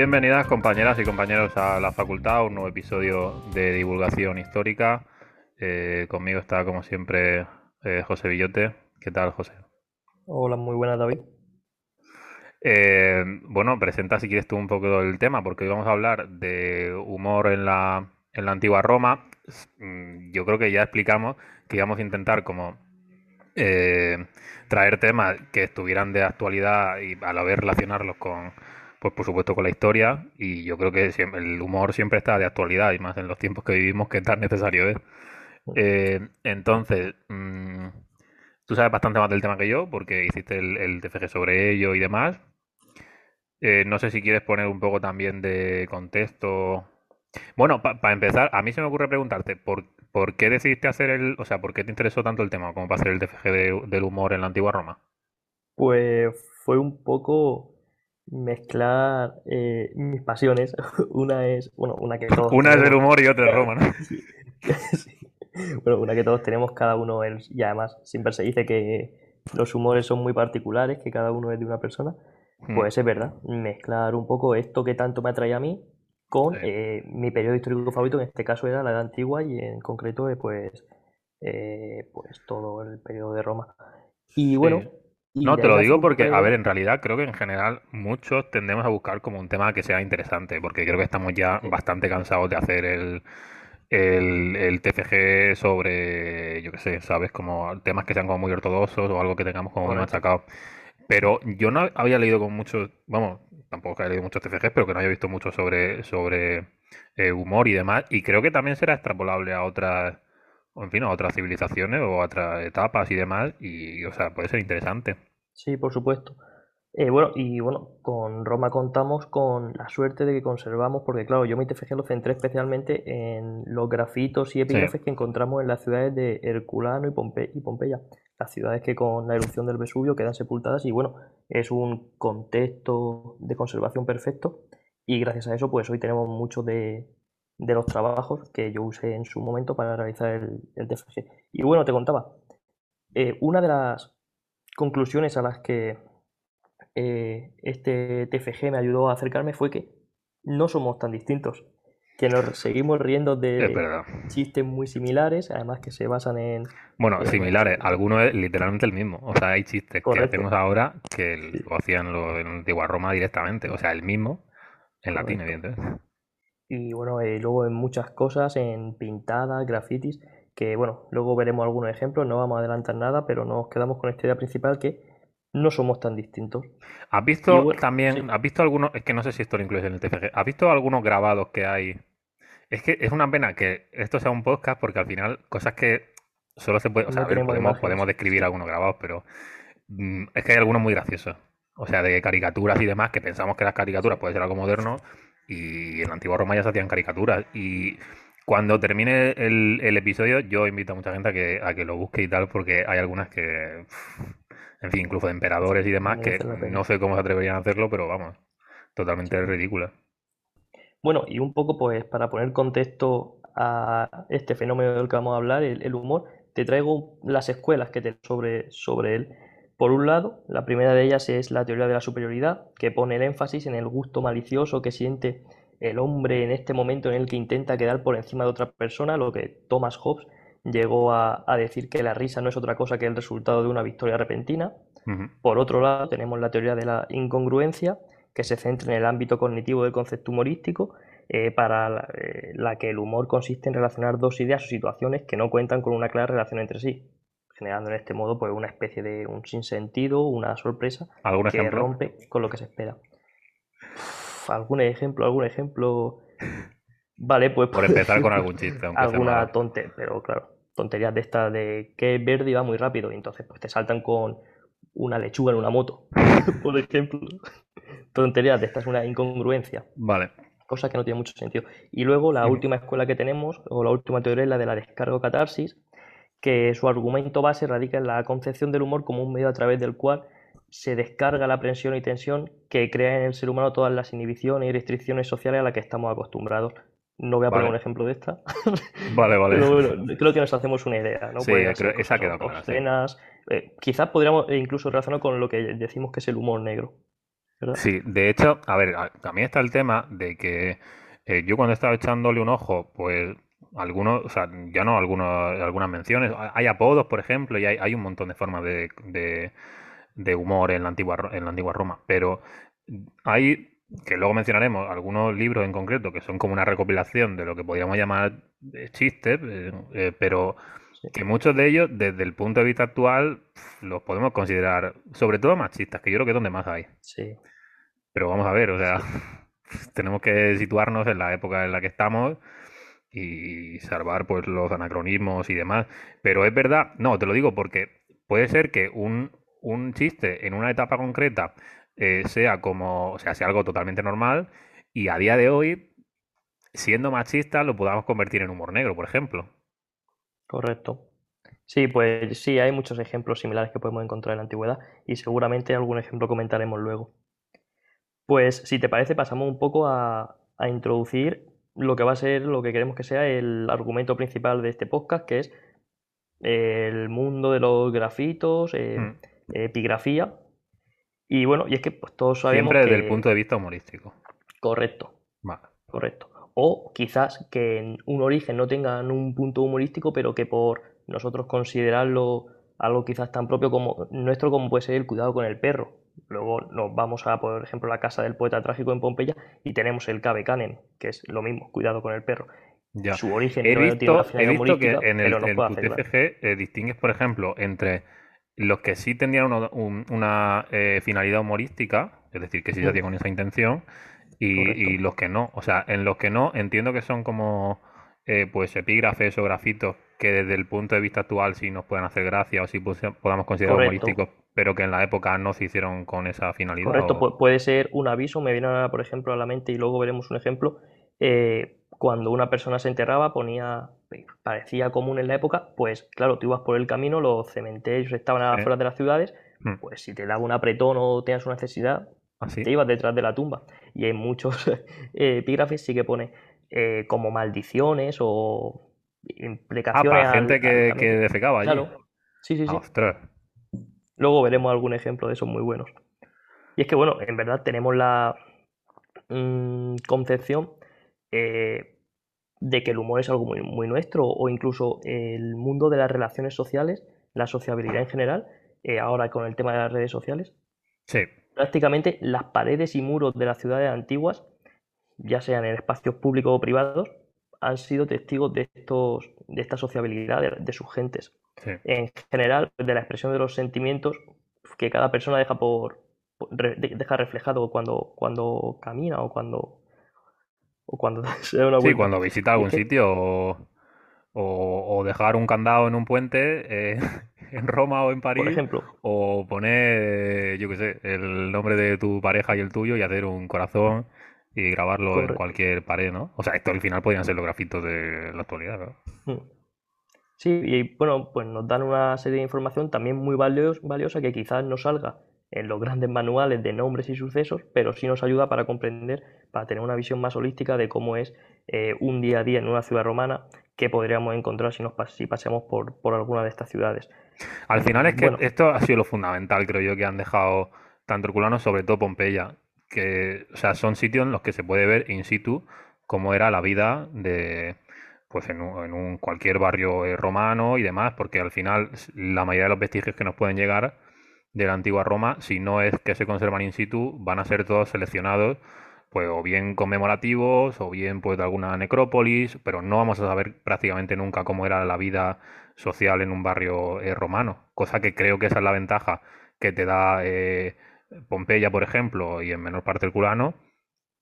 Bienvenidas compañeras y compañeros a la facultad, un nuevo episodio de divulgación histórica. Eh, conmigo está como siempre eh, José Villote. ¿Qué tal, José? Hola, muy buenas, David. Eh, bueno, presenta si quieres tú un poco el tema, porque hoy vamos a hablar de humor en la, en la antigua Roma. Mm, yo creo que ya explicamos que íbamos a intentar como traer temas que estuvieran de actualidad y a la vez relacionarlos con, pues por supuesto con la historia y yo creo que el humor siempre está de actualidad y más en los tiempos que vivimos que tan necesario es. Eh, entonces, mm, tú sabes bastante más del tema que yo porque hiciste el, TFG sobre ello y demás. Eh, no sé si quieres poner un poco también de contexto. Bueno, para empezar, a mí se me ocurre preguntarte, ¿por, ¿por, qué decidiste hacer el, o sea, por qué te interesó tanto el tema como para hacer el TFG del humor en la antigua Roma? Pues fue un poco mezclar eh, mis pasiones. Una es, bueno, una que todos. Una es el humor y otra es Roma, ¿no? Bueno, una que todos tenemos, cada uno es, y además siempre se dice que los humores son muy particulares, que cada uno es de una persona. Hmm. Pues es verdad, mezclar un poco esto que tanto me atrae a mí con eh, mi periodo histórico favorito, en este caso era la Edad Antigua y en concreto eh, pues, pues todo el periodo de Roma. Y bueno, no, te lo digo porque, a ver, en realidad creo que en general muchos tendemos a buscar como un tema que sea interesante, porque creo que estamos ya bastante cansados de hacer el, el, TFG sobre, yo qué sé, ¿sabes? Como temas que sean como muy ortodoxos o algo que tengamos como muy machacado. Pero yo no había leído con muchos, vamos, tampoco había leído muchos TFGs, pero que no había visto mucho sobre, sobre eh, humor y demás, y creo que también será extrapolable a otras en fin, a otras civilizaciones o a otras etapas y demás, y, o sea, puede ser interesante. Sí, por supuesto. Eh, bueno, y bueno, con Roma contamos con la suerte de que conservamos, porque claro, yo mi TFG lo centré especialmente en los grafitos y epígrafes que encontramos en las ciudades de Herculano y, y Pompeya, las ciudades que con la erupción del Vesubio quedan sepultadas y bueno, es un contexto de conservación perfecto y gracias a eso pues hoy tenemos mucho de, de los trabajos que yo usé en su momento para realizar el, el TFG. Y bueno, te contaba, eh, una de las conclusiones a las que eh, este TFG me ayudó a acercarme fue que no somos tan distintos, que nos seguimos riendo de chistes muy similares, además que se basan en... Bueno, similares, algunos es literalmente el mismo, o sea, hay chistes que hacemos ahora que lo hacían los en antigua Roma directamente, o sea, el mismo en latín, evidentemente. Y bueno, eh, luego en muchas cosas, en pintadas, grafitis, que bueno, luego veremos algunos ejemplos, no vamos a adelantar nada, pero nos quedamos con esta idea principal que no somos tan distintos. ¿Has visto también, has visto algunos, es que no sé si esto lo incluyes en el TFG, ¿has visto algunos grabados que hay? Es que es una pena que esto sea un podcast porque al final cosas que solo se puede, o sea, podemos, podemos describir algunos grabados, pero mm, es que hay algunos muy graciosos. O sea, de caricaturas y demás, que pensamos que las caricaturas puede ser algo moderno, y en la antigua Roma ya se hacían caricaturas. Y cuando termine el, episodio, yo invito a mucha gente a que, a que lo busque y tal, porque hay algunas que, en fin, incluso de emperadores y demás, que no sé cómo se atreverían a hacerlo, pero vamos, totalmente ridícula. Bueno, y un poco pues para poner contexto a este fenómeno del que vamos a hablar, el, humor, te traigo las escuelas que te sobre, sobre él. Por un lado, la primera de ellas es la teoría de la superioridad, que pone el énfasis en el gusto malicioso que siente el hombre en este momento en el que intenta quedar por encima de otra persona, lo que Thomas Hobbes llegó a, decir que la risa no es otra cosa que el resultado de una victoria repentina. Por otro lado, tenemos la teoría de la incongruencia, que se centra en el ámbito cognitivo del concepto humorístico, eh, para eh, la que el humor consiste en relacionar dos ideas o situaciones que no cuentan con una clara relación entre sí generando en este modo pues una especie de un sinsentido, una sorpresa que rompe con lo que se espera. ¿Algún ejemplo? ¿Algún ejemplo? Vale, pues... Por empezar con algún chiste. alguna tontería, pero claro, tonterías de esta de que verde y va muy rápido y entonces pues te saltan con una lechuga en una moto, por ejemplo. tonterías de esta es una incongruencia. Vale. Cosa que no tiene mucho sentido. Y luego la última escuela que tenemos, o la última teoría es la de la descargo catarsis, que su argumento base radica en la concepción del humor como un medio a través del cual se descarga la presión y tensión que crea en el ser humano todas las inhibiciones y restricciones sociales a las que estamos acostumbrados. No voy a poner un ejemplo de esta. Vale, vale. creo que nos hacemos una idea. ¿no? Sí, creo, esa quedado clara. Escenas. Eh, quizás podríamos incluso relacionar con lo que decimos que es el humor negro. Sí, de hecho, a ver, también está el tema de que eh, yo cuando estaba echándole un ojo, pues algunos, o sea, ya no algunos, algunas menciones, hay apodos, por ejemplo, y hay, hay un montón de formas de, de, de humor en la antigua en la antigua Roma, pero hay que luego mencionaremos algunos libros en concreto que son como una recopilación de lo que podríamos llamar chistes, eh, eh, pero que muchos de ellos, desde el punto de vista actual, los podemos considerar, sobre todo machistas, que yo creo que es donde más hay. Sí. Pero vamos a ver, o sea, tenemos que situarnos en la época en la que estamos y salvar pues los anacronismos y demás. Pero es verdad, no, te lo digo porque puede ser que un, un chiste en una etapa concreta eh, sea como, o sea, sea algo totalmente normal y a día de hoy, siendo machista, lo podamos convertir en humor negro, por ejemplo. Correcto. Sí, pues sí, hay muchos ejemplos similares que podemos encontrar en la antigüedad y seguramente algún ejemplo comentaremos luego. Pues si te parece, pasamos un poco a, introducir lo que va a ser, lo que queremos que sea el argumento principal de este podcast, que es el mundo de los grafitos, eh, mm. Epigrafía y bueno, y es que pues, todos sabemos Siempre desde el punto de vista humorístico. Correcto. Correcto. O quizás que en un origen no tengan un punto humorístico, pero que por nosotros considerarlo algo quizás tan propio como nuestro como puede ser el cuidado con el perro. Luego nos vamos a, por ejemplo, la casa del poeta trágico en Pompeya y tenemos el Cabe Canen, que es lo mismo, cuidado con el perro. Ya. Su origen he visto, he visto que en el, TFG eh, distingues, por ejemplo, entre los que sí tendrían una, eh, finalidad humorística, es decir, que sí ya tienen esa intención, y, los que no. O sea, en los que no, entiendo que son como eh, pues epígrafes o grafitos que desde el punto de vista actual sí nos pueden hacer gracia o sí podamos considerar humorísticos, pero que en la época no se hicieron con esa finalidad. Correcto, puede ser un aviso, me viene por ejemplo, a la mente y luego veremos un ejemplo. Eh, cuando una persona se enterraba ponía, parecía común en la época, pues claro, tú ibas por el camino, los cementerios estaban a las afueras de las ciudades, hmm. pues si te daba un apretón o tenías una necesidad, Así. te ibas detrás de la tumba. Y en muchos epígrafes sí que pone eh, como maldiciones o implicaciones. Ah, para gente que, que, defecaba allí. Claro. Sí, sí, sí. Luego veremos algún ejemplo de esos muy buenos. Y es que, bueno, en verdad tenemos la mm, concepción eh, de que el humor es algo muy, muy, nuestro o incluso el mundo de las relaciones sociales, la sociabilidad en general, eh, ahora con el tema de las redes sociales. Sí. Prácticamente las paredes y muros de las ciudades antiguas, ya sean en espacios públicos o privados, han sido testigos de, estos, de esta sociabilidad de, sus gentes. En general, de la expresión de los sentimientos que cada persona deja por, deja reflejado cuando, cuando camina o cuando o cuando Sí, cuando visita algún sitio o, dejar un candado en un puente eh, en Roma o en París. Por ejemplo. O poner, yo qué sé, el nombre de tu pareja y el tuyo y hacer un corazón y grabarlo en cualquier pared, ¿no? O sea, esto al final podrían ser los grafitos de la actualidad, ¿no? Hmm. Sí, y bueno, pues nos dan una serie de información también muy valiosa que quizás no salga en los grandes manuales de nombres y sucesos, pero sí nos ayuda para comprender, para tener una visión más holística de cómo es eh, un día a día en una ciudad romana que podríamos encontrar si, nos, si pasemos por, por alguna de estas ciudades. Al final es que esto ha sido lo fundamental, creo yo, que han dejado tanto Herculano, sobre todo Pompeya, que o sea, son sitios en los que se puede ver in situ cómo era la vida de pues en un, en un cualquier barrio eh, romano y demás, porque al final la mayoría de los vestigios que nos pueden llegar de la antigua Roma, si no es que se conservan in situ, van a ser todos seleccionados, pues o bien conmemorativos, o bien pues de alguna necrópolis, pero no vamos a saber prácticamente nunca cómo era la vida social en un barrio eh, romano, cosa que creo que esa es la ventaja que te da eh, Pompeya, por ejemplo, y en menor parte el Culano,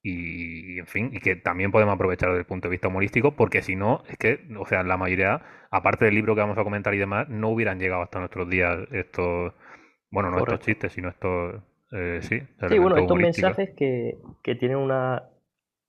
y, en fin, y que también podemos aprovechar desde el punto de vista humorístico, porque si no, es que, o sea, la mayoría, aparte del libro que vamos a comentar y demás, no hubieran llegado hasta nuestros días estos bueno, no estos chistes, sino estos. Eh, sí, sí bueno, estos mensajes que, que tienen una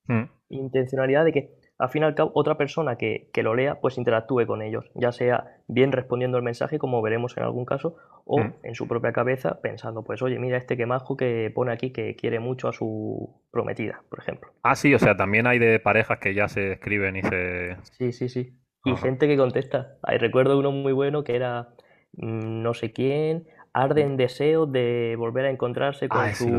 mm. intencionalidad de que al fin y al cabo otra persona que, que, lo lea pues interactúe con ellos, ya sea bien respondiendo el mensaje como veremos en algún caso o mm. en su propia cabeza pensando pues oye mira este que majo que pone aquí que quiere mucho a su prometida, por ejemplo. Ah sí, o sea también hay de parejas que ya se escriben y se... Sí, sí, sí. Y gente que contesta. Ahí recuerdo uno muy bueno que era mm, no sé quién arden deseos de volver a encontrarse con Ah, su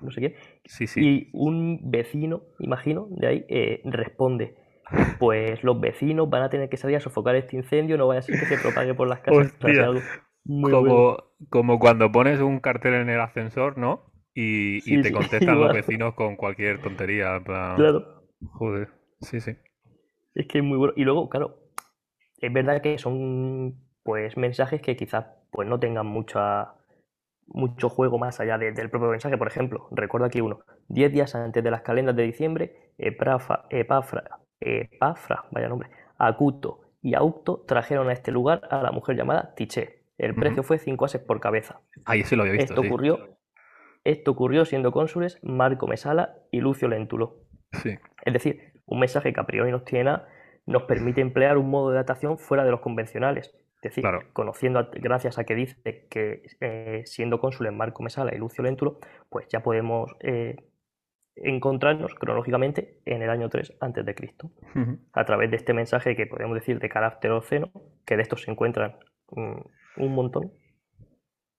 no sé qué. Sí, sí. Y un vecino, imagino, de ahí, eh, responde, pues los vecinos van a tener que salir a sofocar este incendio, no vaya a ser que se propague por las casas. Algo muy bueno. Como, como cuando pones un cartel en el ascensor, ¿no? Y, y te contestan los vecinos con cualquier tontería. plan, Claro, Joder, sí, sí. es que es muy bueno. Y luego, claro, es verdad que son pues mensajes que quizás pues no tengan mucha mucho juego más allá de- del propio mensaje. Por ejemplo, recuerdo aquí uno. Diez días antes de las calendas de diciembre, Eprafa, Epafra, Epafra, vaya nombre, Acuto y Aucto trajeron a este lugar a la mujer llamada Tiché. El precio fue cinco ases por cabeza. Ahí sí lo había visto, Esto sí. ocurrió, esto ocurrió siendo cónsules Marco Mesala y Lucio Léntulo. Sí. Es decir, un mensaje que a priori nos tiene nos permite emplear un modo de datación fuera de los convencionales. Es decir, Claro. conociendo, a- gracias a que dice que eh, siendo cónsules Marco Mesala y Lucio Léntulo, pues ya podemos eh, encontrarnos cronológicamente en el año 3 antes de Cristo, Ujú. a través de este mensaje que podemos decir de carácter oceno, que de estos se encuentran mm, un montón,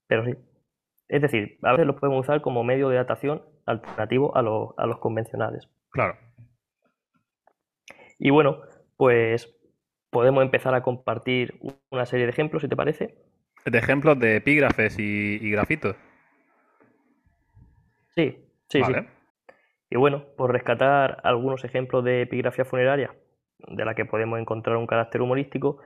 pero sí. Es decir, a veces los podemos usar como medio de datación alternativo a los, a los convencionales. Claro. Y bueno, pues podemos empezar a compartir una serie de ejemplos, si te parece. De ejemplos de epígrafes y, y grafitos. Sí, sí, sí. Vale. Y bueno, por rescatar algunos ejemplos de epigrafía funeraria de la que podemos encontrar un carácter humorístico,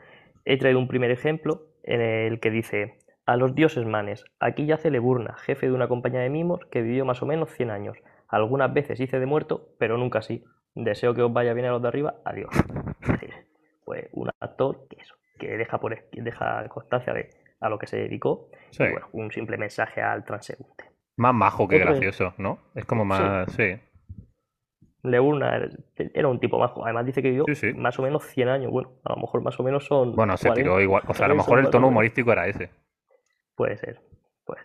he traído un primer ejemplo en el que dice, a los dioses manes, aquí yace Leburna, jefe de una compañía de mimos que vivió más o menos 100 años. Algunas veces hice de muerto, pero nunca así. Deseo que os vaya bien a los de arriba, adiós. Pues un actor que eso, que deja, por, deja constancia de a lo que se dedicó, Sí. y bueno, un simple mensaje al transeúnte. Más majo que Otro- gracioso, ¿no? Es como más. Sí. Leurna era- era un tipo majo. Además dice que vivió Sí, sí. más o menos 100 años. Bueno, a lo mejor más o menos son Bueno, se 40, tiró igual. O sea, a lo mejor el tono humorístico era ese. Puede ser, pues.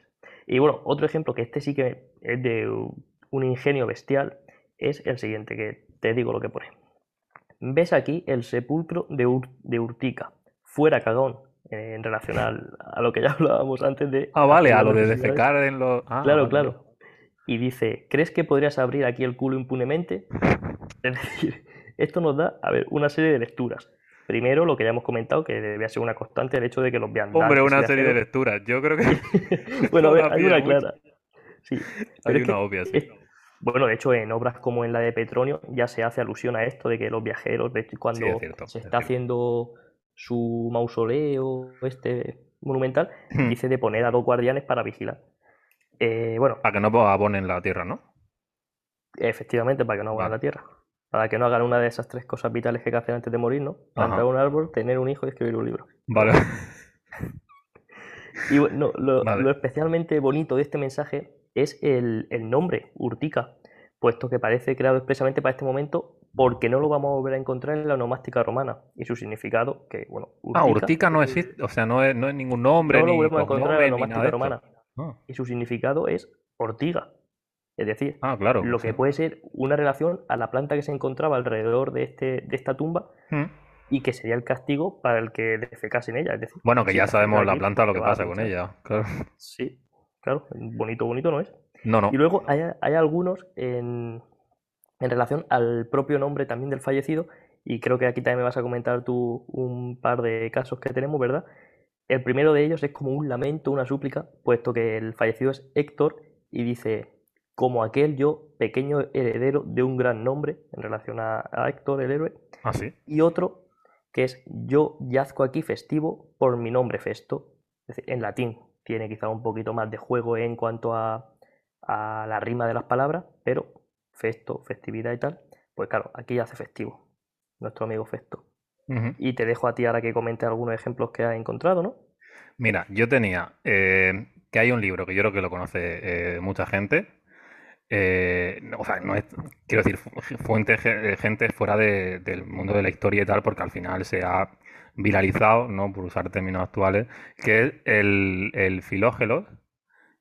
Y bueno, otro ejemplo que este sí que es de un ingenio bestial es el siguiente, que te digo lo que pone. Ves aquí el sepulcro de, Ur- de Urtica, fuera cagón, eh, en relación al- a lo que ya hablábamos antes de... Ah, vale, a lo de defecar en los. Ah, Claro, vale. claro. Y dice, ¿crees que podrías abrir aquí el culo impunemente? Es decir, esto nos da, a ver, una serie de lecturas. Primero, lo que ya hemos comentado, que debía ser una constante el hecho de que los viandantes Hombre, una serie de lecturas. Yo creo que. Bueno, a ver, hay una clara. Sí, Hay pero es que una obvia, sí. es- bueno, de hecho, en obras como en la de Petronio ya se hace alusión a esto de que los viajeros, de hecho, cuando es cierto, se es está haciendo su mausoleo este monumental, Hmm. dice de poner a dos guardianes para vigilar. Eh, bueno, Para que no abonen la tierra, ¿no? Efectivamente, para que no Vale. la tierra. Para que no hagan una de esas tres cosas vitales que hay que hacer antes de morir, ¿no? Plantar un árbol, tener un hijo y escribir un libro. Vale. Y bueno, lo, Vale. lo especialmente bonito de este mensaje es el, el nombre, Urtica, puesto que parece creado expresamente para este momento porque no lo vamos a volver a encontrar en la onomástica romana y su significado, que bueno, Ah, Urtica no existe. O sea, no es, no es ningún nombre, no lo volvemos a encontrar en la onomástica romana Ah, y su significado es ortiga. Es decir, Ah, claro. lo que puede ser una relación a la planta que se encontraba alrededor de, este, de esta tumba Mm. y que sería el castigo para el que defecase en ella. Es decir, Bueno, que si ya sabemos la planta lo que pasa con ella. Claro. Sí, claro, bonito, bonito no es. No, no. Y luego hay, hay algunos en, en relación al propio nombre también del fallecido, y creo que aquí también me vas a comentar tú un par de casos que tenemos, ¿verdad? El primero de ellos es como un lamento, una súplica, puesto que el fallecido es Héctor y dice, como aquel yo, pequeño heredero de un gran nombre, en relación a, a Héctor, el héroe, Ah, sí. y otro que es yo yazco aquí festivo por mi nombre festo, es decir, en latín. Tiene quizá un poquito más de juego en cuanto a, a la rima de las palabras, pero festo, festividad y tal, pues claro, aquí yace festivo, nuestro amigo Festo. Y te dejo a ti ahora que comentes algunos ejemplos que has encontrado, ¿no? Mira, yo tenía eh, que hay un libro que yo creo que lo conoce eh, mucha gente. eh, no, o sea, no es, quiero decir, fu- fuente, ge- gente fuera de- del mundo de la historia y tal, porque al final se ha viralizado, ¿no? Por usar términos actuales, que es el, el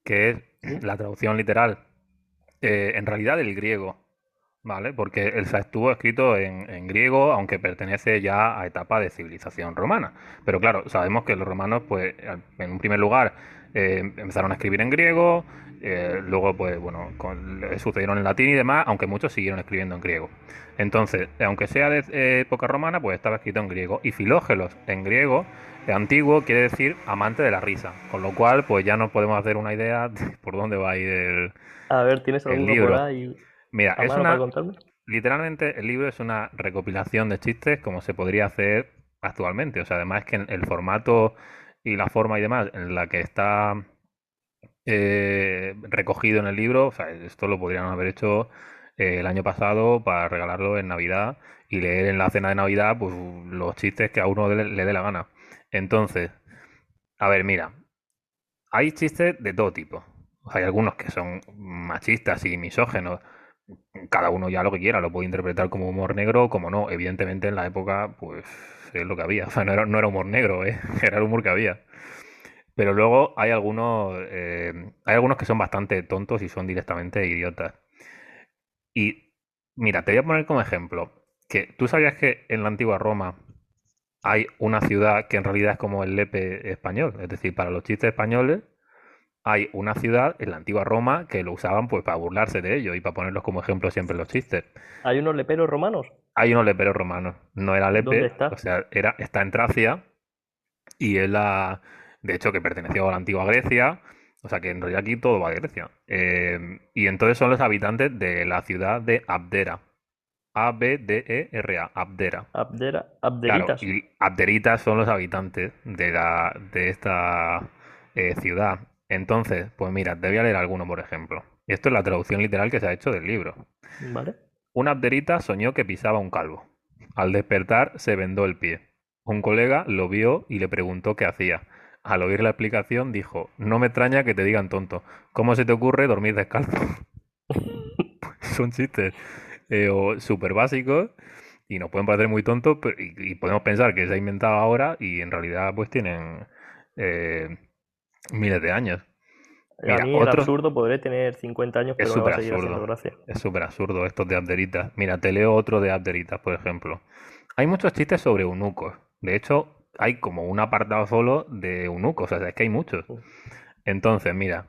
que es la traducción literal, eh, en realidad del griego, ¿vale? Porque el estuvo escrito en, en griego, aunque pertenece ya a etapa de civilización romana. Pero claro, sabemos que los romanos, pues, en un primer lugar, eh, empezaron a escribir en griego, eh, luego, pues bueno, sucedieron en latín y demás, aunque muchos siguieron escribiendo en griego. Entonces, aunque sea de época romana, pues estaba escrito en griego. Y Filógelos en griego, antiguo, quiere decir amante de la risa. Con lo cual, pues ya nos podemos hacer una idea de por dónde va a ir el. A ver, ¿tienes algún libro? Por ahí Mira, es una. Literalmente, el libro es una recopilación de chistes como se podría hacer actualmente. O sea, además que el formato y la forma y demás en la que está eh, recogido en el libro, o sea, esto lo podrían haber hecho eh, el año pasado para regalarlo en Navidad y leer en la cena de Navidad pues los chistes que a uno le, dé la gana. Entonces, a ver, mira, hay chistes de todo tipo. Hay algunos que son machistas y misógenos. Cada uno ya lo que quiera, lo puede interpretar como humor negro como no. Evidentemente en la época, pues es lo que había. O sea, no era, no era humor negro, ¿eh? era el humor que había. Pero luego hay algunos, eh, hay algunos que son bastante tontos y son directamente idiotas. Y mira, te voy a poner como ejemplo que tú sabías que en la antigua Roma hay una ciudad que en realidad es como el Lepe español, es decir, para los chistes españoles hay una ciudad en la antigua Roma que lo usaban pues para burlarse de ellos y para ponerlos como ejemplo siempre en los chistes. ¿Hay unos leperos romanos? Hay unos leperos romanos. No era Lepe, o sea, era, está en Tracia y es la de hecho que perteneció a la antigua Grecia, o sea que en realidad aquí todo va a Grecia. Eh, y entonces son los habitantes de la ciudad de Abdera. A-B-D-E-R-A, Abdera. Abdera, Abderitas. y Abderitas son los habitantes de, la, de esta eh, ciudad. Entonces, pues mira, te voy a leer alguno, por ejemplo. Esto es la traducción literal que se ha hecho del libro. Vale. Una abderita soñó que pisaba un calvo. Al despertar se vendó el pie. Un colega lo vio y le preguntó qué hacía al oír la explicación, dijo, no me extraña que te digan tonto. ¿Cómo se te ocurre dormir descalzo? Son chistes eh, súper básicos y nos pueden parecer muy tontos y, podemos pensar que se ha inventado ahora y en realidad pues tienen eh, miles de años. a mí otro... absurdo podré tener 50 años, pero es súper absurdo. Es súper absurdo estos de Abderitas. Mira, te leo otro de Abderitas, por ejemplo. Hay muchos chistes sobre eunucos. De hecho, hay como un apartado solo de eunucos, o sea, es que hay muchos. Entonces, mira,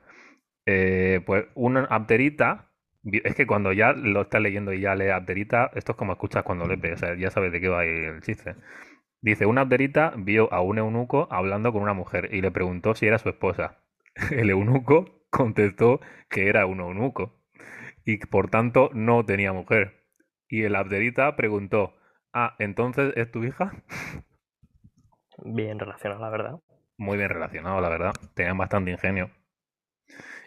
eh, pues una apterita, es que cuando ya lo estás leyendo y ya lees apterita, esto es como escuchas cuando lees, o sea, ya sabes de qué va el chiste. Dice, una apterita vio a un eunuco hablando con una mujer y le preguntó si era su esposa. El eunuco contestó que era un eunuco y por tanto no tenía mujer. Y el abderita preguntó, ah, entonces es tu hija. Bien relacionado, la verdad. Muy bien relacionado, la verdad. Tenían bastante ingenio.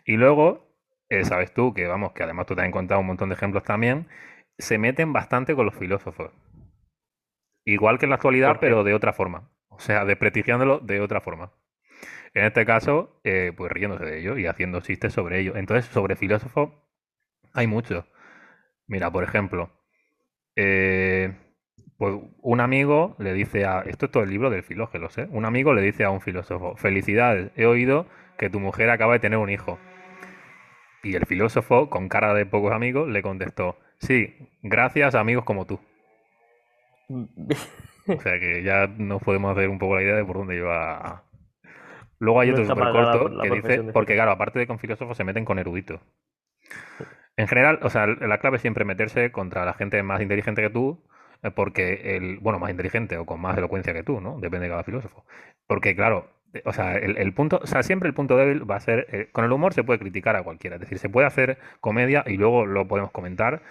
Y luego, eh, sabes tú que, vamos, que además tú te has encontrado un montón de ejemplos también, se meten bastante con los filósofos. Igual que en la actualidad, pero de otra forma. O sea, desprestigiándolo de otra forma. En este caso, eh, pues riéndose de ellos y haciendo chistes sobre ellos. Entonces, sobre filósofos hay muchos. Mira, por ejemplo, eh, pues un amigo le dice a. Esto es todo el libro del Filógelos, ¿eh? Un amigo le dice a un filósofo: Felicidades, he oído que tu mujer acaba de tener un hijo. Y el filósofo, con cara de pocos amigos, le contestó: Sí, gracias a amigos como tú. O sea que ya nos podemos hacer un poco la idea de por dónde lleva. Luego hay otro súper corto que dice: Porque, claro, aparte de con filósofos, se meten con eruditos. En general, o sea, la clave es siempre meterse contra la gente más inteligente que tú eh, porque el, bueno, más inteligente o con más elocuencia que tú, ¿no? Depende de cada filósofo. Porque, claro, eh, o sea, el, punto, o sea, siempre el punto débil va a ser, eh, con el humor se puede criticar a cualquiera, es decir, se puede hacer comedia y luego lo podemos comentar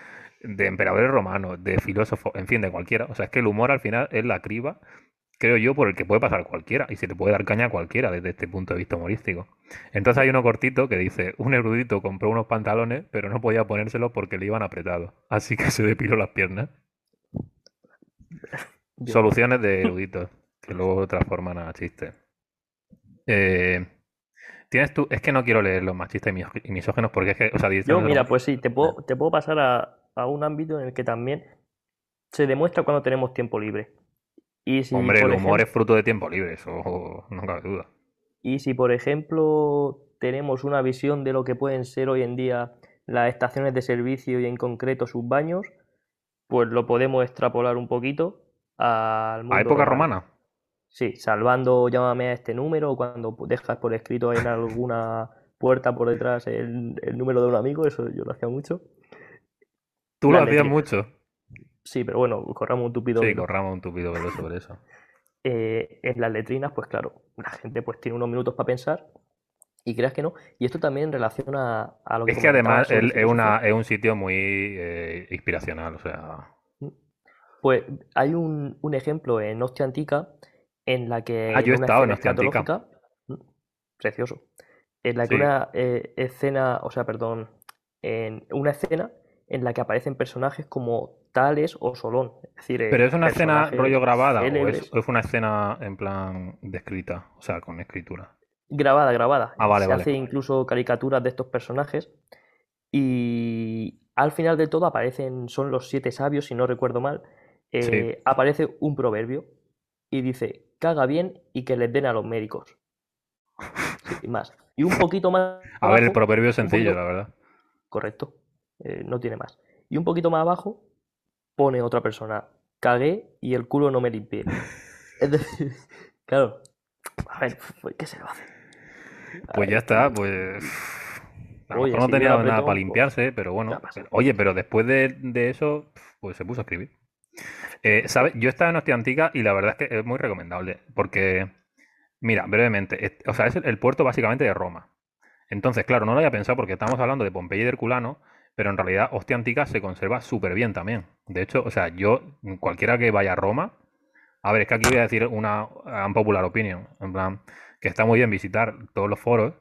de emperadores romanos, de filósofos, en fin, de cualquiera. O sea, es que el humor al final es la criba, creo yo, por el que puede pasar cualquiera y se le puede dar caña a cualquiera desde este punto de vista humorístico. Entonces hay uno cortito que dice, un erudito compró unos pantalones, pero no podía ponérselos porque le iban apretados, así que se depiló las piernas. Soluciones de eruditos que luego transforman a chistes. Eh, tienes tú, es que no quiero leer los machistas y misógenos porque es que, o sea, Yo, mira, pues sí, te puedo, te puedo pasar a, un ámbito en el que también se demuestra cuando tenemos tiempo libre. Y si, Hombre, el humor es fruto de tiempo libre, eso no cabe duda. Y si, por ejemplo, tenemos una visión de lo que pueden ser hoy en día las estaciones de servicio y en concreto sus baños, pues lo podemos extrapolar un poquito al mundo. ¿A época romana? Sí, salvando llámame a este número cuando dejas por escrito en alguna puerta por detrás el, número de un amigo, eso yo lo hacía mucho. ¿Tú lo hacías mucho? Sí, pero bueno, corramos un tupido Sí, corramos un tupido velo sobre eso. Eh, en las letrinas, pues claro, la gente pues tiene unos minutos para pensar y creas que no. Y esto también en relación a, lo que... Es que además es, una, es un sitio muy eh, inspiracional, o sea... Pues hay un, un ejemplo en Hostia Antica en la que... Ah, yo he estado en Hostia Antica. Mm, precioso. En la que una eh, escena, o sea, perdón, en una escena en la que aparecen personajes como Tales o Solón. Es decir, ¿Pero es una escena rollo grabada o es, una escena en plan descrita, o sea, con escritura? Grabada, grabada. Ah, vale, Se hace incluso caricaturas de estos personajes y al final de todo aparecen, son los siete sabios, si no recuerdo mal, eh, aparece un proverbio y dice, caga bien y que les den a los médicos. y más. Y un poquito más... A ver, el proverbio es sencillo, la verdad. Correcto, eh, no tiene más. Y un poquito más abajo pone otra persona, cagué y el culo no me limpié. es decir, claro, a ver, pues, ¿qué se le va a hacer? Pues ya está, pues... A lo mejor no tenía nada para limpiarse, pero bueno. Oye, pero después de, eso, pues se puso a escribir. Eh, ¿sabes? Yo estaba en Hostia Antica y la verdad es que es muy recomendable. Porque, mira, brevemente, o sea, es el puerto básicamente de Roma. Entonces, claro, no lo había pensado porque estamos hablando de Pompeya y de Herculano, pero en realidad Hostia Antica se conserva súper bien también. De hecho, o sea, yo, cualquiera que vaya a Roma, a ver, es que aquí voy a decir una popular opinion, en plan, que está muy bien visitar todos los foros,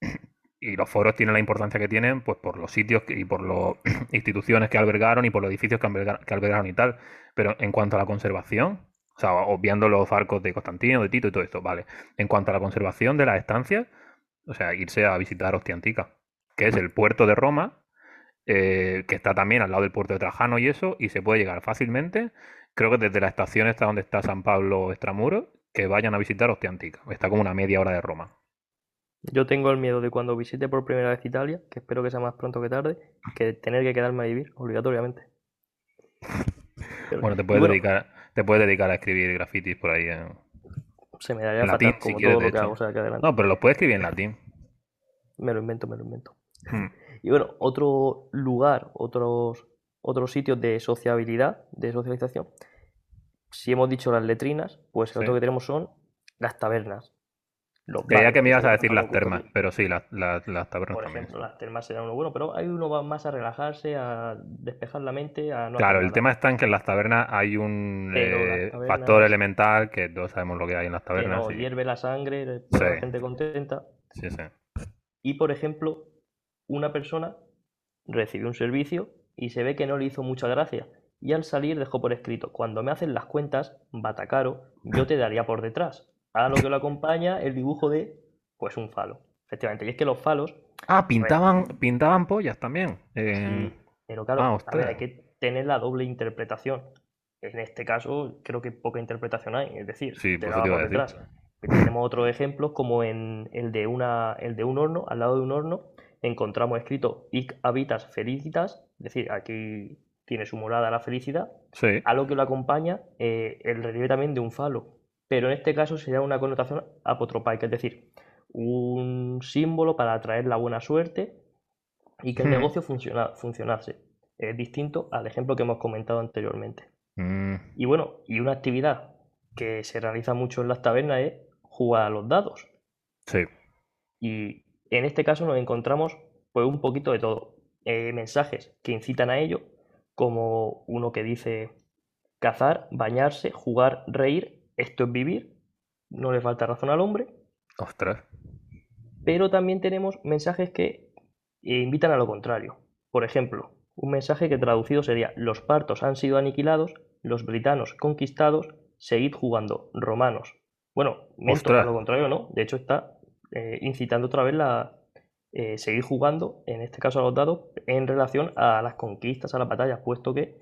y los foros tienen la importancia que tienen, pues por los sitios y por las instituciones que albergaron y por los edificios que, albergaron y tal. Pero en cuanto a la conservación, o sea, obviando los arcos de Constantino, de Tito y todo esto, vale. En cuanto a la conservación de las estancias, o sea, irse a visitar Hostia Antica, que es el puerto de Roma, eh, que está también al lado del puerto de Trajano y eso, y se puede llegar fácilmente, creo que desde la estación está donde está San Pablo Extramuro, que vayan a visitar Hostia Antica. Está como una media hora de Roma. Yo tengo el miedo de cuando visite por primera vez Italia, que espero que sea más pronto que tarde, que tener que quedarme a vivir obligatoriamente. bueno, te puedes, dedicar, te puedes dedicar a escribir grafitis por ahí en, se me daría fatal, como todo lo que hago, o sea, que adelante. No, pero lo puedes escribir en latín. Me lo invento, me lo invento. Hmm. Y bueno, otro lugar, otros, otros sitios de sociabilidad, de socialización. Si hemos dicho las letrinas, pues el otro que tenemos son las tabernas. Creía que me ibas a decir las termas, pero sí, las, las, tabernas Por ejemplo, las termas serán uno bueno, pero hay uno va más a relajarse, a despejar la mente, a no Claro, el tema está en que en las tabernas hay un eh, factor elemental que todos sabemos lo que hay en las tabernas. Que hierve la sangre, la gente contenta. Sí, sí. Y por ejemplo, una persona recibió un servicio y se ve que no le hizo mucha gracia. Y al salir dejó por escrito, cuando me hacen las cuentas, Batacaro, yo te daría por detrás a lo que lo acompaña el dibujo de, pues, un falo. Efectivamente, y es que los falos... Ah, pintaban, pintaban pollas también. pero claro, ah, hay que tener la doble interpretación. En este caso, creo que poca interpretación hay, es decir, sí, te por detrás. Tenemos otros ejemplos, como en el de, una, el de un horno, al lado de un horno, encontramos escrito Ic habitas felicitas, es decir, aquí tiene su morada la felicidad, a lo que lo acompaña eh, el relieve también de un falo, pero en este caso sería una connotación apotropaica, es decir, un símbolo para atraer la buena suerte y que el hmm. negocio funcionase. Es distinto al ejemplo que hemos comentado anteriormente. Hmm. Y bueno, y una actividad que se realiza mucho en las tabernas es jugar a los dados. Sí. Y en este caso nos encontramos pues un poquito de todo. Eh, mensajes que incitan a ello, como uno que dice cazar, bañarse, jugar, reír esto es vivir, no le falta razón al hombre. Ostras. Pero también tenemos mensajes que eh, invitan a lo contrario. Por ejemplo, un mensaje que traducido sería: Los partos han sido aniquilados, los britanos conquistados, seguid jugando, romanos. Bueno, esto a lo contrario, ¿no? De hecho, está eh, incitando otra vez la eh, seguir jugando, en este caso a los dados, en relación a las conquistas, a las batallas, puesto que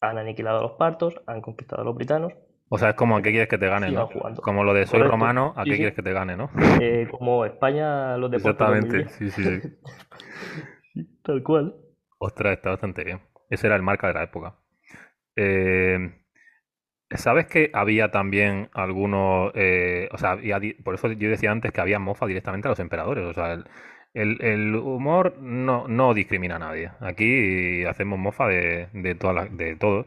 han aniquilado a los partos, han conquistado a los britanos, o sea, es como a qué quieres que te gane, ¿no? Como lo de soy romano, a qué quieres que te gane, ¿no? Eh, como España, los deportes. Exactamente, sí, sí. Tal cual. Ostras, está bastante bien. Ese era el marca de la época. Eh, ¿Sabes que había también algunos, eh, o sea, por eso yo decía antes que había mofa directamente a los emperadores, o sea, el, humor no, no, discrimina a nadie. Aquí hacemos mofa de, de, de todo,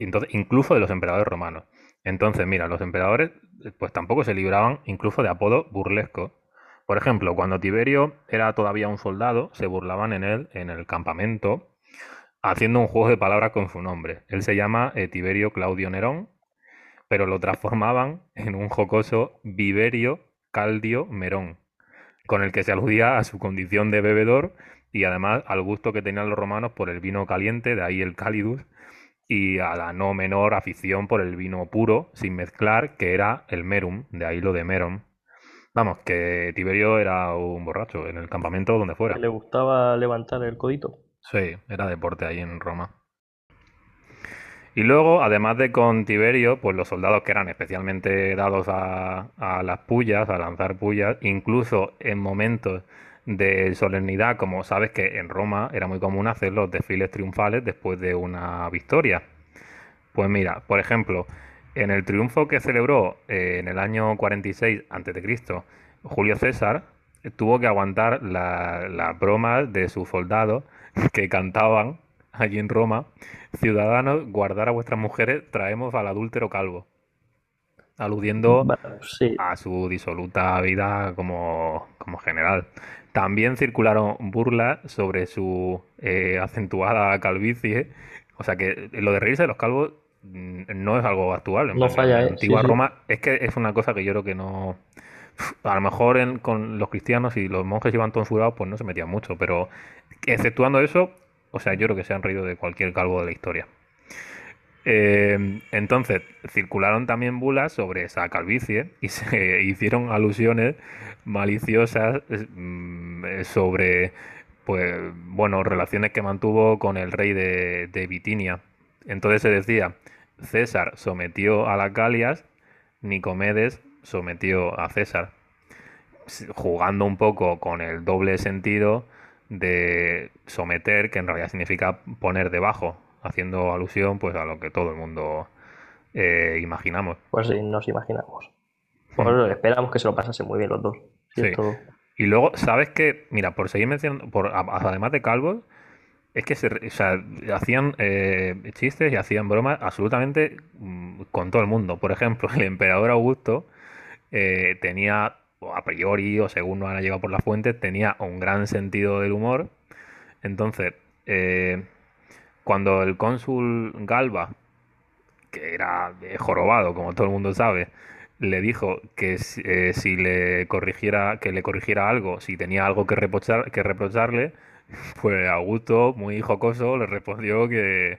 incluso de los emperadores romanos. Entonces, mira, los emperadores pues tampoco se libraban incluso de apodos burlescos. Por ejemplo, cuando Tiberio era todavía un soldado, se burlaban en él en el campamento haciendo un juego de palabras con su nombre. Él se llama eh, Tiberio Claudio Nerón, pero lo transformaban en un jocoso Viverio Caldio Merón, con el que se aludía a su condición de bebedor y además al gusto que tenían los romanos por el vino caliente, de ahí el calidus, y a la no menor afición por el vino puro, sin mezclar, que era el merum, de ahí lo de merum. Vamos, que Tiberio era un borracho en el campamento donde fuera. Le gustaba levantar el codito. Sí, era deporte ahí en Roma. Y luego, además de con Tiberio, pues los soldados que eran especialmente dados a, las pullas, a lanzar pullas, incluso en momentos de solemnidad, como sabes que en Roma era muy común hacer los desfiles triunfales después de una victoria. Pues mira, por ejemplo, en el triunfo que celebró eh, en el año 46 a.C., Julio César tuvo que aguantar las la bromas de sus soldados que cantaban allí en Roma, ciudadanos, guardar a vuestras mujeres, traemos al adúltero calvo, aludiendo a su disoluta vida como, como general. También circularon burlas sobre su eh, acentuada calvicie. O sea que lo de reírse de los calvos mm, no es algo actual. no falla, en ¿eh? antigua Roma es que es una cosa que yo creo que no... A lo mejor con los cristianos y los monjes iban tonsurados, pues no se metían mucho, pero exceptuando eso, o sea, yo creo que se han reído de cualquier calvo de la historia. Eh, entonces, circularon también bulas sobre esa calvicie y se hicieron alusiones maliciosas mm, sobre, pues, bueno, relaciones que mantuvo con el rey de, de Bitinia. Entonces se decía, César sometió a las Galias, Nicomedes sometió a César, jugando un poco con el doble sentido de someter, que en realidad significa poner debajo, haciendo alusión pues a lo que todo el mundo eh, imaginamos. Pues sí, nos imaginamos. Pues esperamos que se lo pasase muy bien los dos. Y luego, ¿sabes que Mira, por seguir mencionando, por, además de calvos, es que se, hacían eh, chistes y hacían bromas absolutamente mm, con todo el mundo. Por ejemplo, el emperador Augusto eh, tenía, a priori, o según nos han llegado por las fuentes, tenía un gran sentido del humor. Entonces, eh, cuando el cónsul Galba, que era jorobado, como todo el mundo sabe, le dijo que eh, si le corrigiera, que le corrigiera algo, si tenía algo que, reprochar, que reprocharle, pues Augusto, muy jocoso, le respondió que,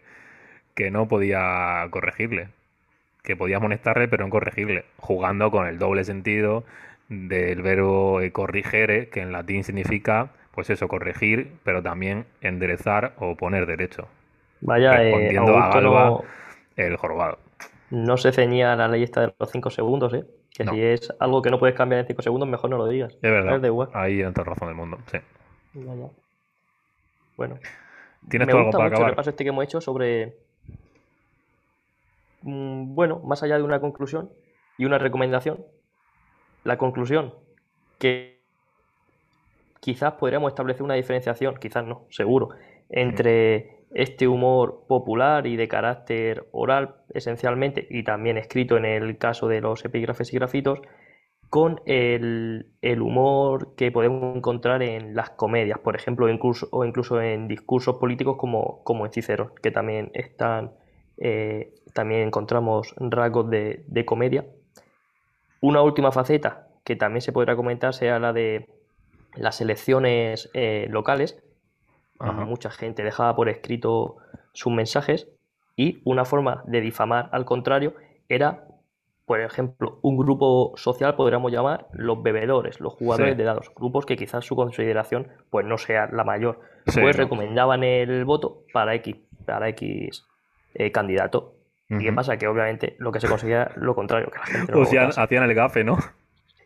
que no podía corregirle, que podía amonestarle pero no corregirle, jugando con el doble sentido del verbo eh, corrigere, que en latín significa, pues eso, corregir, pero también enderezar o poner derecho. Vaya, eh, respondiendo a Galba, el jorobado no se ceñía a la ley esta de los 5 segundos, ¿eh? Que si es algo que no puedes cambiar en 5 segundos, mejor no lo digas. Es verdad. igual. Ahí hay toda razón del mundo, sí. Bueno. ¿Tienes Me algo para mucho el repaso este que hemos hecho sobre. Mm, bueno, más allá de una conclusión y una recomendación. La conclusión, que quizás podríamos establecer una diferenciación, quizás no, seguro, entre este humor popular y de carácter oral esencialmente y también escrito en el caso de los epígrafes y grafitos con el, humor que podemos encontrar en las comedias, por ejemplo, o incluso en discursos políticos como, como en Cicero, que también están, eh, también encontramos rasgos de, comedia. Una última faceta que también se podrá comentar sea la de las elecciones eh, locales, Mucha gente dejaba por escrito sus mensajes y una forma de difamar al contrario era, por ejemplo, un grupo social podríamos llamar los bebedores, los jugadores de dados, grupos que quizás su consideración pues no sea la mayor, pues recomendaban el voto para X, para X eh, candidato. ¿Y qué pasa? Que obviamente lo que se conseguía lo contrario, que la gente no O sea, hacían el gafe, ¿no?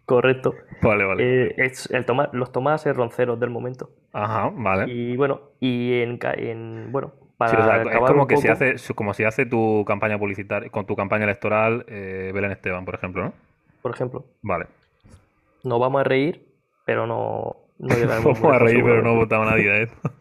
Correcto. Vale, vale. Eh, es el toma, los tomases ronceros del momento. Ajá, vale. Y bueno, y en, en bueno, es como que se hace, como si hace tu campaña publicitaria, con tu campaña electoral eh, Belén Esteban, por ejemplo, ¿no? Por ejemplo. Vale. Nos vamos a reír, pero no, no Vamos a reír, pero no votado nadie a esto.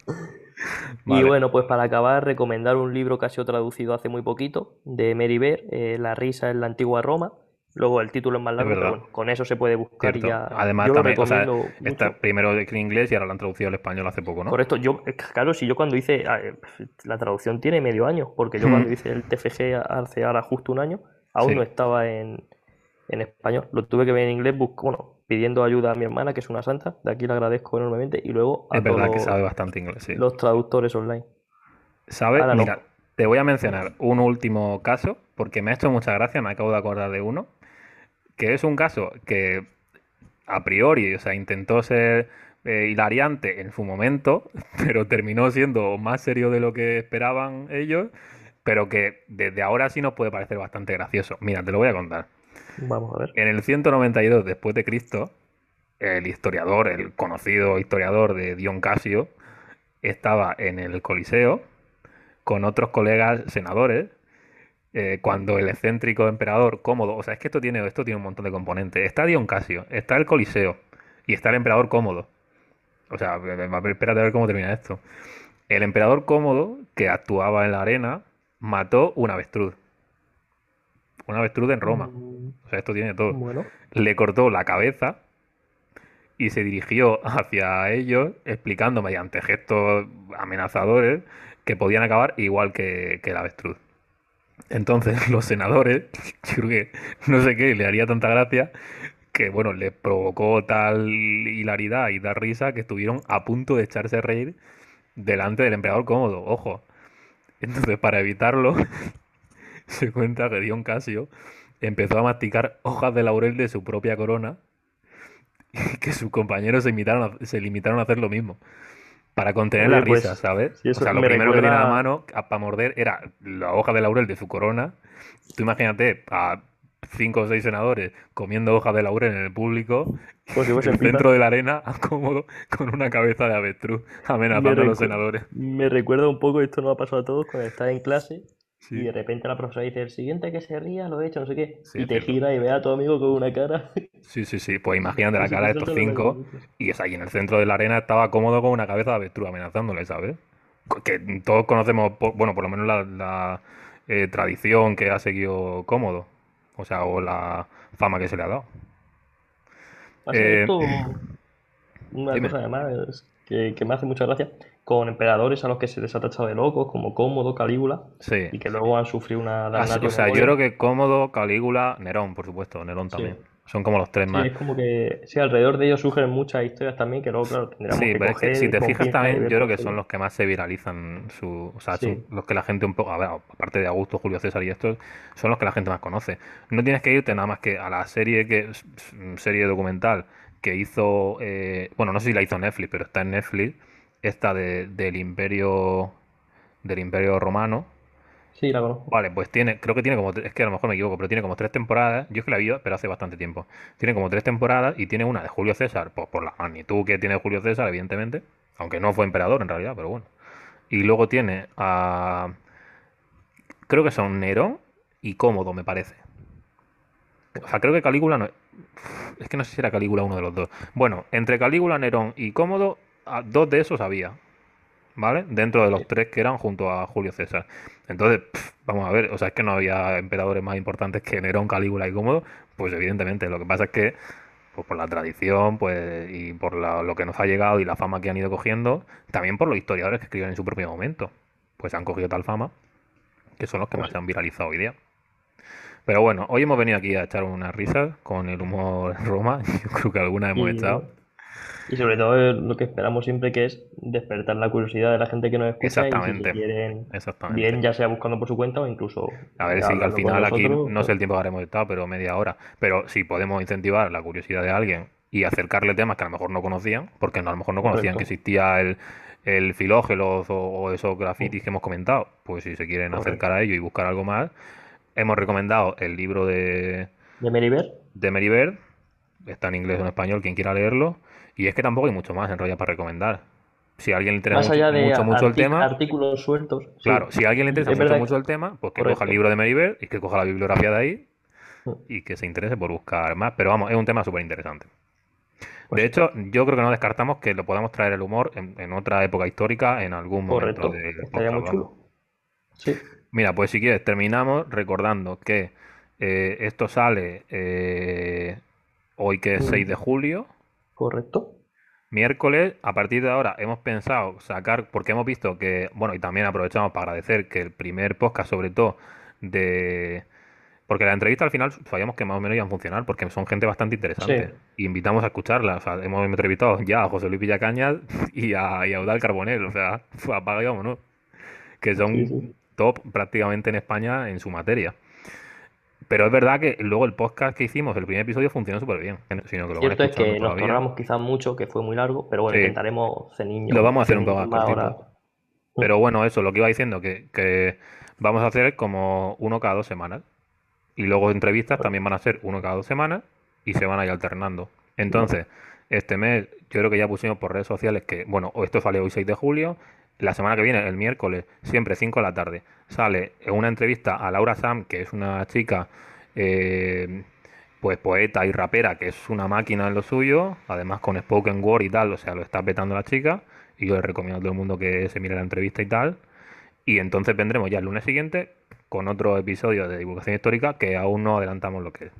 Y bueno, pues para acabar, recomendar un libro que ha sido traducido hace muy poquito, de Mary Bear, eh, La risa en la antigua Roma. Luego el título es más largo, pero bueno, con eso se puede buscar ya. Además, también, o sea, está primero en inglés y ahora lo han traducido al español hace poco, ¿no? Correcto, yo, claro, si yo cuando hice, ah, eh, la traducción tiene medio año, porque yo cuando hice el TFG hace ahora justo un año, aún no estaba en, en español. Lo tuve que ver en inglés, bueno, pidiendo ayuda a mi hermana, que es una santa, de aquí le agradezco enormemente, y luego a es verdad que sabe bastante inglés, sí. los traductores online. ¿Sabes? Mira, te voy a mencionar un último caso, porque me ha hecho mucha gracia, me acabo de acordar de uno, que es un caso que a priori, o sea, intentó ser eh, hilariante en su momento, pero terminó siendo más serio de lo que esperaban ellos, pero que desde ahora sí nos puede parecer bastante gracioso. Mira, te lo voy a contar. Vamos a ver. En el 192 después de Cristo, el historiador, el conocido historiador de Dion Casio, estaba en el Coliseo con otros colegas senadores eh, cuando el excéntrico emperador cómodo, o sea, es que esto tiene, esto tiene un montón de componentes. Está Dion Casio, está el Coliseo y está el emperador cómodo. O sea, espérate a ver cómo termina esto. El emperador cómodo, que actuaba en la arena, mató un avestruz una avestruz en Roma. O sea, esto tiene todo. Le cortó la cabeza y se dirigió hacia ellos explicando mediante gestos amenazadores que podían acabar igual que, que el avestruz. Entonces los senadores, creo que no sé qué, le haría tanta gracia que bueno, les provocó tal hilaridad y tal risa que estuvieron a punto de echarse a reír delante del emperador cómodo, ojo. Entonces, para evitarlo, se cuenta que Dion Casio empezó a masticar hojas de laurel de su propia corona y que sus compañeros se, se limitaron a hacer lo mismo. Para contener la risa, pues, ¿sabes? o sea, lo primero que tenía a la mano para morder era la hoja de laurel de su corona. Tú imagínate a cinco o seis senadores comiendo hojas de laurel en el público, pues en el centro de la arena, cómodo, con una cabeza de avestruz, amenazando a los senadores. Me recuerda un poco, esto no ha pasado a todos, cuando estás en clase y de repente la profesora dice, el siguiente que se ría lo he hecho, no sé qué. y te gira y ve a tu amigo con una cara. Sí, sí, sí. Pues imagínate la cara de estos cinco. Y es ahí en el centro de la arena estaba cómodo con una cabeza de avestruz amenazándole, ¿sabes? Que todos conocemos, bueno, por lo menos la, eh, tradición que ha seguido cómodo. O sea, o la fama que se le ha dado. Eh, una cosa además que, que me hace mucha gracia con emperadores a los que se les ha tachado de locos, como Cómodo, Calígula, y que luego han sufrido una O sea, yo creo que Cómodo, Calígula, Nerón, por supuesto, Nerón también. Son como los tres más. Sí, es como que, sí, alrededor de ellos surgen muchas historias también que luego, claro, tendríamos sí, pero es que si te fijas también, yo creo que son los que más se viralizan, su, o sea, los que la gente un poco, a ver, aparte de Augusto, Julio César y estos, son los que la gente más conoce. No tienes que irte nada más que a la serie que serie documental que hizo, eh, bueno, no sé si la hizo Netflix, pero está en Netflix, esta de, del imperio del imperio romano. Sí, la conozco. Vale, pues tiene, creo que tiene como, es que a lo mejor me equivoco, pero tiene como tres temporadas. Yo es que la vi, pero hace bastante tiempo. Tiene como tres temporadas y tiene una de Julio César, pues por la magnitud que tiene Julio César, evidentemente. Aunque no fue emperador en realidad, pero bueno. Y luego tiene a. Creo que son Nerón y Cómodo, me parece. O sea, creo que Calígula no. Es que no sé si era Calígula uno de los dos. Bueno, entre Calígula, Nerón y Cómodo dos de esos había, ¿vale? Dentro de los tres que eran junto a Julio César. Entonces, vamos a ver, o sea, es que no había emperadores más importantes que Nerón, Calígula y Cómodo, pues evidentemente, lo que pasa es que, pues por la tradición, pues, y por lo que nos ha llegado y la fama que han ido cogiendo, también por los historiadores que escriben en su propio momento, pues han cogido tal fama, que son los que más se han viralizado hoy día. Pero bueno, hoy hemos venido aquí a echar unas risas con el humor Roma. Yo creo que alguna hemos echado. Y sobre todo eh, lo que esperamos siempre que es despertar la curiosidad de la gente que nos escucha Exactamente. y si quieren bien ya sea buscando por su cuenta o incluso a ver si al final aquí no sé el tiempo que haremos estado pero media hora. Pero si podemos incentivar la curiosidad de alguien y acercarle temas que a lo mejor no conocían porque no, a lo mejor no conocían que existía el, el filógelos o, esos grafitis que hemos comentado pues si se quieren acercar a ello y buscar algo más hemos recomendado el libro de de Meribert. de Meribert está en inglés o en español quien quiera leerlo y es que tampoco hay mucho más en realidad para recomendar. si a alguien le interesa mucho, mucho, el tema. artículos sueltos. Claro, si a alguien le interesa mucho, mucho el tema, pues que coja el libro de Meribert y que coja la bibliografía de ahí y que se interese por buscar más. Pero vamos, es un tema súper interesante. Pues de hecho, yo creo que no descartamos que lo podamos traer el humor en, otra época histórica, en algún momento. De, Estaría muy chulo. Sí. Mira, pues si quieres, terminamos recordando que eh, esto sale eh, hoy que es 6 mm. de julio. Correcto. Miércoles, a partir de ahora hemos pensado sacar, porque hemos visto que, bueno, y también aprovechamos para agradecer que el primer podcast, sobre todo, de... Porque la entrevista al final sabíamos que más o menos iban a funcionar, porque son gente bastante interesante. Y invitamos a escucharla. O sea, hemos entrevistado ya a José Luis Villacañas y a, y a Udal Carbonel. O sea, apaga ¿no? Que son top prácticamente en España en su materia. Pero es verdad que luego el podcast que hicimos, el primer episodio, funcionó súper bien. Sino que lo Cierto es que nos tornamos quizás mucho, que fue muy largo, pero bueno, intentaremos. Lo vamos a hacer un poco más cortito. Pero bueno, eso, lo que iba diciendo, que, que vamos a hacer como uno cada dos semanas. Y luego entrevistas también van a ser uno cada dos semanas y se van a ir alternando. Entonces, este mes, yo creo que ya pusimos por redes sociales que, bueno, esto sale hoy 6 de julio, la semana que viene, el miércoles, siempre 5 de la tarde, sale una entrevista a Laura Sam, que es una chica, eh, pues poeta y rapera, que es una máquina en lo suyo, además con spoken word y tal, o sea, lo está petando la chica, y yo le recomiendo a todo el mundo que se mire la entrevista y tal. Y entonces vendremos ya el lunes siguiente con otro episodio de divulgación histórica que aún no adelantamos lo que es.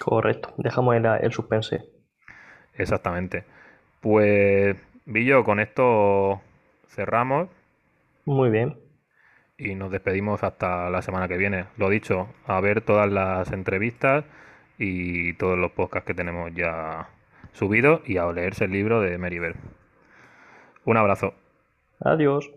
Correcto, dejamos el, el suspense. Exactamente. Pues, Villo, con esto cerramos. Muy bien. Y nos despedimos hasta la semana que viene. Lo dicho, a ver todas las entrevistas y todos los podcasts que tenemos ya subidos y a leerse el libro de Meribel. Un abrazo. Adiós.